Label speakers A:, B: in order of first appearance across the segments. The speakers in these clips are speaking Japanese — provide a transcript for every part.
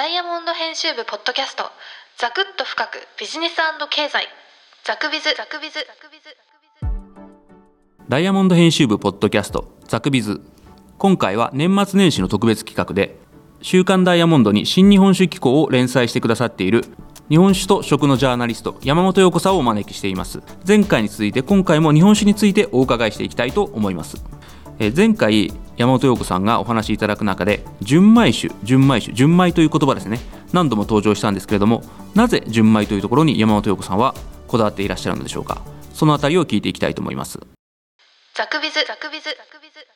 A: ダイヤモンド編集部ポッドキャストザクッと深くビジネス経済。ザクビズ。ザクビズ。
B: ダイヤモンド編集部ポッドキャストザクビズ。今回は年末年始の特別企画で週刊ダイヤモンドに新日本酒機構を連載してくださっている日本酒と食のジャーナリスト山本陽子さんをお招きしています。前回に続いて今回も日本酒についてお伺いしていきたいと思います。前回山本陽子さんがお話しいただく中で純米酒純米酒純米という言葉ですね。何度も登場したんですけれどもなぜ純米というところに山本陽子さんはこだわっていらっしゃるのでしょうか。そのあたりを聞いていきたいと思います。
A: ザクビズ。ザクビズ。ザクビズ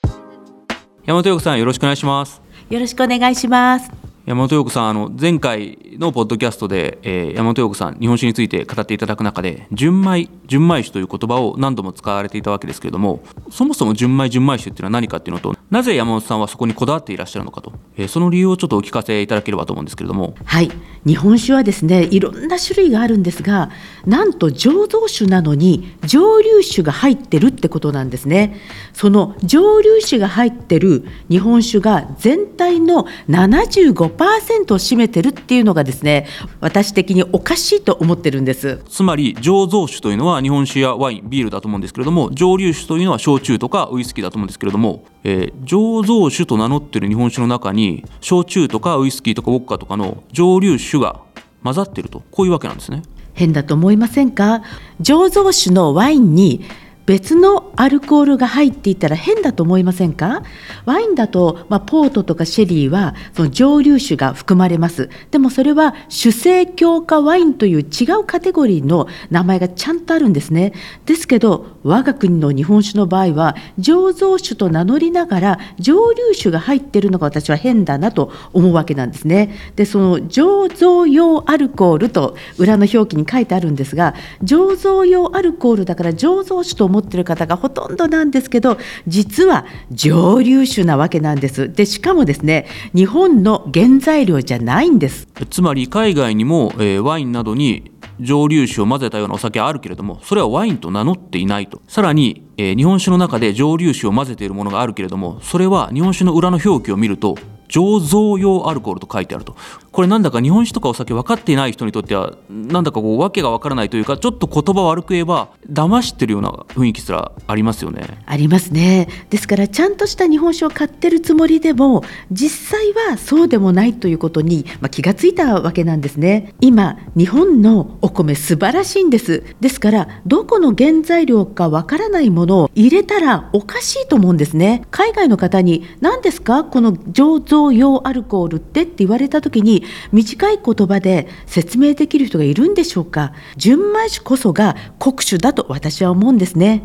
B: 山本陽子さんよろしくお願いします。
C: よろしくお願いします。
B: 山本陽子さんあの前回のポッドキャストで、えー、山本陽子さん日本酒について語っていただく中で純米純米酒という言葉を何度も使われていたわけですけれどもそもそも純米純米酒っていうのは何かっていうのとなぜ山本さんはそこにこだわっていらっしゃるのかと、えー、その理由をちょっとお聞かせいただければと思うんですけれども。
C: はい。日本酒はですねいろんな種類があるんですがなんと醸造酒なのに蒸留酒が入ってるってことなんですね。その蒸留酒が入ってる日本酒が全体の75%を占めてるっていうのがですね私的におかしいと思ってるんです。
B: つまり醸造酒というのは日本酒やワインビールだと思うんですけれども蒸留酒というのは焼酎とかウイスキーだと思うんですけれども、えー、醸造酒と名乗ってる日本酒の中に焼酎とかウイスキーとかウォッカとかの蒸留酒が混ざってると。こういうわけなんですね。
C: 変だと思いませんか？醸造酒のワインに別のアルコールが入っていたら変だと思いませんか？ワインだと、まあ、ポートとかシェリーはその蒸留酒が含まれます。でもそれは主成強化ワインという違うカテゴリーの名前がちゃんとあるんですね。ですけど我が国の日本酒の場合は醸造酒と名乗りながら蒸留酒が入っているのが私は変だなと思うわけなんですね。でその醸造用アルコールと裏の表記に書いてあるんですが醸造用アルコールだから醸造酒と思ってる方がほとんどなんですけど実は蒸留酒なわけなんです。でしかもですね日本の原材料じゃないんです。
B: つまり海外にも、えー、ワインなどに蒸留酒を混ぜたようなお酒あるけれどもそれはワインと名乗っていないと。さらに、えー、日本酒の中で蒸留酒を混ぜているものがあるけれどもそれは日本酒の裏の表記を見ると醸造用アルコールと書いてあると。これなんだか日本酒とかお酒分かっていない人にとってはなんだかこう訳が分からないというかちょっと言葉悪く言えば騙してるような雰囲気すらありますよね。
C: ありますね。ですからちゃんとした日本酒を買ってるつもりでも実際はそうでもないということに、まあ、気がついたわけなんですね。今日本のお米素晴らしいんです。ですからどこの原材料か分からないものを入れたらおかしいと思うんですね。海外の方に何ですか？この醸造用アルコールってって言われた時に短い言葉で説明できる人がいるんでしょうか？純米酒こそが国酒だと私は思うんですね。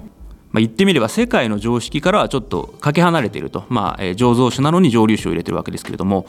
B: まあ、言ってみれば世界の常識からはちょっとかけ離れていると、まあ、え、醸造酒なのに蒸留酒を入れてるわけですけれども。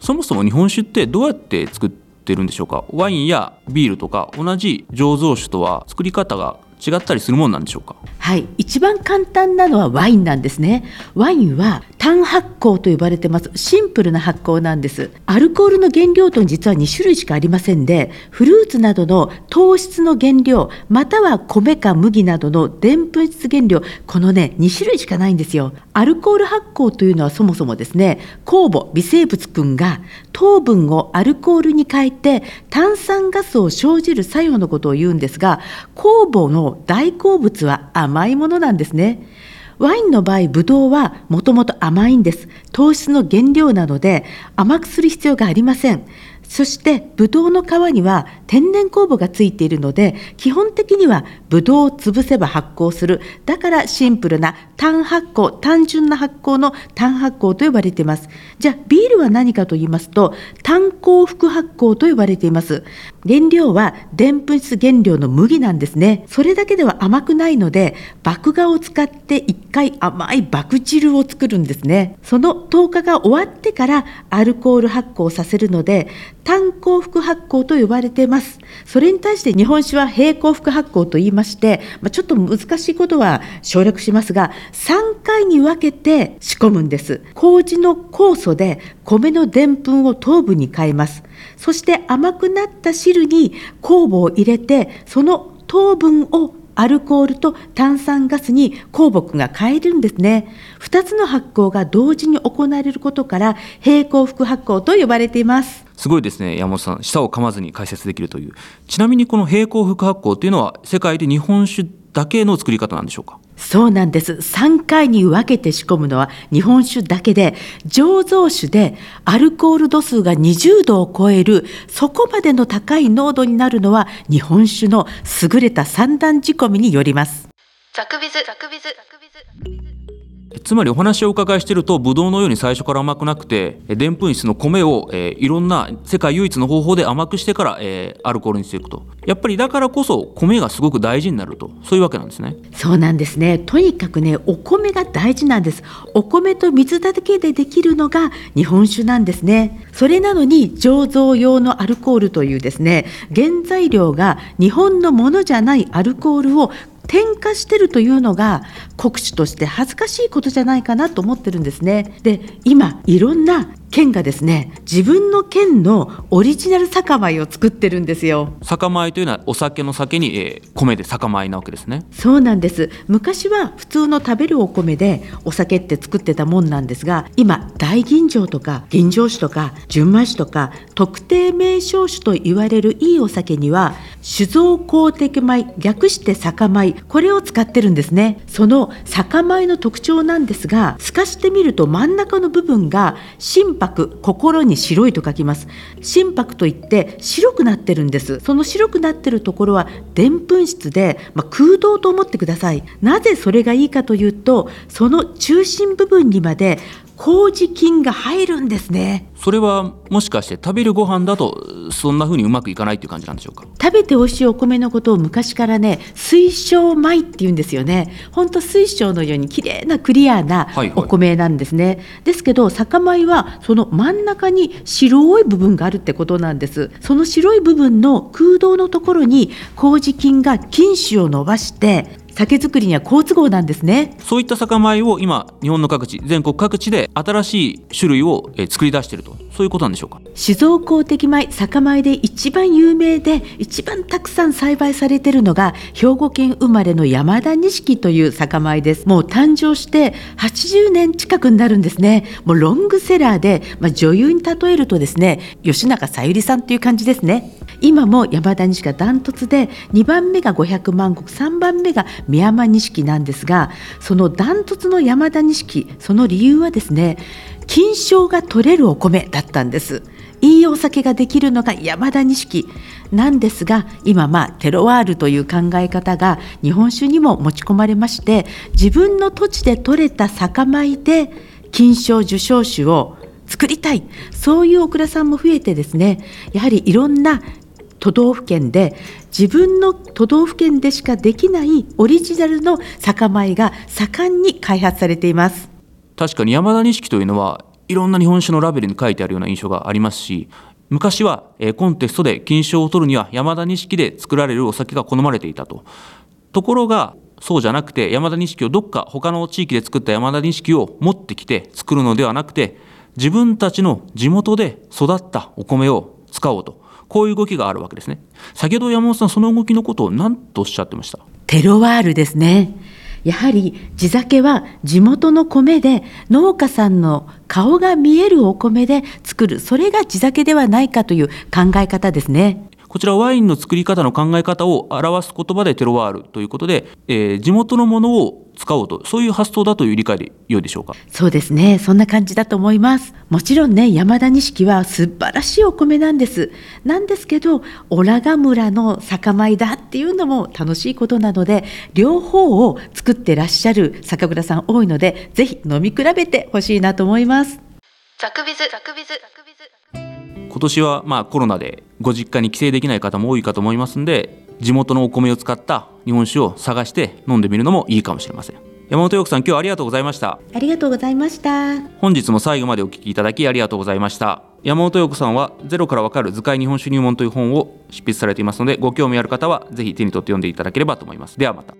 B: そもそも日本酒ってどうやって作ってるんでしょうか？ワインやビールとか同じ醸造酒とは作り方が違ったりするもんなんでしょうか？
C: はい。一番簡単なのはワインなんですね。ワインは単発酵と呼ばれてます。シンプルな発酵なんです。アルコールの原料と実は2種類しかありませんでフルーツなどの糖質の原料または米か麦などのでんぷん質原料このね2種類しかないんですよ。アルコール発酵というのはそもそもですね酵母微生物君が糖分をアルコールに変えて炭酸ガスを生じる作用のことを言うんですが酵母の大好物は甘甘いものなんですね。ワインの場合、ブドウはもともと甘いんです。糖質の原料なので甘くする必要がありません。そしてブドウの皮には天然酵母がついているので基本的にはブドウを潰せば発酵する。だからシンプルな単発酵単純な発酵の単発酵と呼ばれています。じゃあビールは何かと言いますと単酵複発酵と呼ばれています。原料はでんぷん質原料の麦なんですね。それだけでは甘くないので麦芽を使って一回甘い麦汁を作るんですね。その10日が終わってからアルコール発酵させるので単幸福発酵と呼ばれています。それに対して日本酒は平行福発酵と言いまして、まあ、ちょっと難しいことは省略しますが、3回に分けて仕込むんです。麹の酵素で米のでんぷんを糖分に変えます。そして甘くなった汁に酵母を入れて、その糖分をアルコールと炭酸ガスに鉱木が変えるんですね。2つの発酵が同時に行われることから平行複発酵と呼ばれています。
B: すごいですね山本さん。舌を噛まずに解説できるという。ちなみにこの並行副発酵というのは世界で日本酒だけの作り方なんでしょうか？
C: そうなんです。3回に分けて仕込むのは日本酒だけで醸造酒でアルコール度数が20度を超えるそこまでの高い濃度になるのは日本酒の優れた三段仕込みによります。
A: ザクビズザクビズザクビズザクビズ
B: つまりお話をお伺いしているとブドウのように最初から甘くなくてでんぷん質の米を、えーいろんな世界唯一の方法で甘くしてから、えーアルコールにしていくと。やっぱりだからこそ米がすごく大事になると。そういうわけなんですね。
C: そうなんですね。とにかくねお米が大事なんです。お米と水だけでできるのが日本酒なんですね。それなのに醸造用のアルコールというですね原材料が日本のものじゃないアルコールを点火してるというのが国主として恥ずかしいことじゃないかなと思ってるんですね。で今いろんな県がですね自分の県のオリジナル酒米を作ってるんですよ。
B: 酒米というのはお酒の酒に、えー米で酒米なわけですね。
C: そうなんです。昔は普通の食べるお米でお酒って作ってたもんなんですが今大吟醸とか吟醸酒とか純米酒とか特定名称酒と言われるいいお酒には酒造公的米略して酒米これを使ってるんですね。その酒米の特徴なんですが透かしてみると真ん中の部分が心拍心に白いと書きます。心拍といって白くなってるんです。その白くなってるところはでんぷん質で、まあ、空洞と思ってください。なぜそれがいいかというとその中心部分にまで麹菌が入るんですね。
B: それはもしかして食べるご飯だとそんな風にうまくいかないっていう感じなんでしょうか？
C: 食べて美味しいお米のことを昔からね水晶米って言うんですよね。ほんと水晶のように綺麗なクリアな
B: はいはい。
C: お米なんですね、ですけど酒米はその真ん中に白い部分があるってことなんです。その白い部分の空洞のところに麹菌が菌糸を伸ばして酒造りには好都合なんですね。
B: そういった酒米を今日本の各地全国各地で新しい種類をえー作り出していると。そういうことなんでしょうか？
C: 酒造公的米酒米で一番有名で一番たくさん栽培されているのが兵庫県生まれの山田錦という酒米です。もう誕生して80年近くになるんですね。もうロングセラーで、まあ、女優に例えるとですね吉永小百合さんという感じですね。今も山田錦がダントツで2番目が500万石3番目が宮山錦なんですがそのダントツの山田錦その理由はですね金賞が取れるお米だったんです。いいお酒ができるのが山田錦。なんですが今まあテロワールという考え方が日本酒にも持ち込まれまして自分の土地で採れた酒米で金賞受賞酒を作りたい。そういうオクラさんも増えてですねやはりいろんな都道府県で自分の都道府県でしかできないオリジナルの酒米が盛んに開発されています。
B: 確かに山田錦というのはいろんな日本酒のラベルに書いてあるような印象がありますし昔は、コンテストで金賞を取るには山田錦で作られるお酒が好まれていたとところがそうじゃなくて山田錦をどっか他の地域で作った山田錦を持ってきて作るのではなくて自分たちの地元で育ったお米を使おうとこういう動きがあるわけですね先ほど山本さんその動きのことを何とおっしゃってました？
C: テロワールですね。やはり地酒は地元の米で農家さんの顔が見えるお米で作るそれが地酒ではないかという考え方ですね。
B: こちらワインの作り方の考え方を表す言葉でテロワールということで、えー地元のものを使おうとそういう発想だという理解で良いでしょうか？
C: そうですね。そんな感じだと思います。もちろんね、山田錦は素晴らしいお米なんです。なんですけど、オラガ村の酒米だっていうのも楽しいことなので、両方を作ってらっしゃる酒蔵さん多いので、ぜひ飲み比べてほしいなと思います。
A: ザクビズザクビズザクビズ
B: 今年はまあコロナでご実家に帰省できない方も多いかと思いますんで地元のお米を使った日本酒を探して飲んでみるのもいいかもしれません。山本陽子さん今日はありがとうございました。
C: ありがとうございました。
B: 本日も最後までお聞きいただきありがとうございました。山本陽子さんはゼロからわかる図解日本酒入門という本を執筆されていますのでご興味ある方はぜひ手に取って読んでいただければと思います。ではまた